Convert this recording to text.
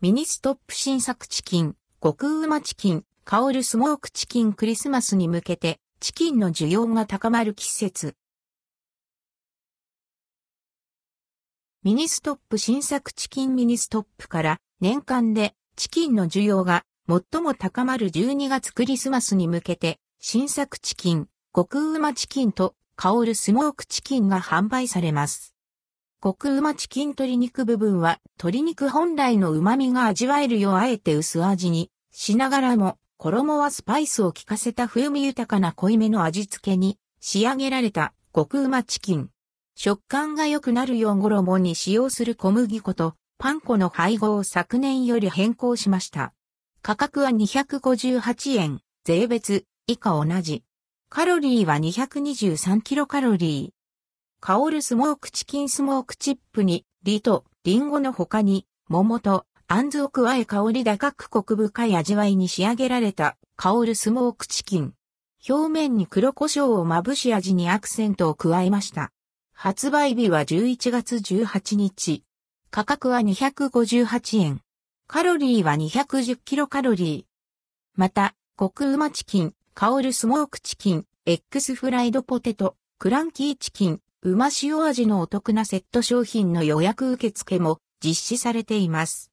ミニストップ新作チキン、極旨チキン、薫るスモークチキンクリスマスに向けて、チキンの需要が高まる季節。ミニストップ新作チキンミニストップから年間でチキンの需要が最も高まる12月クリスマスに向けて新作チキン、極旨チキンと薫るスモークチキンが販売されます。極うまチキン鶏肉部分は鶏肉本来の旨味が味わえるようあえて薄味にしながらも衣はスパイスを効かせた風味豊かな濃いめの味付けに仕上げられた極うまチキン。食感が良くなるよう衣に使用する小麦粉とパン粉の配合を昨年より変更しました。価格は258円、税別以下同じ。カロリーは223キロカロリー。香るスモークチキンスモークチップに、リとリンゴの他に、桃とあんずを加え香り高くコク深い味わいに仕上げられた香るスモークチキン。表面に黒胡椒をまぶし味にアクセントを加えました。発売日は11月18日。価格は258円。カロリーは210キロカロリー。また、コクうまチキン、香るスモークチキン、X フライドポテト、クランキーチキン、馬塩味のお得なセット商品の予約受付も実施されています。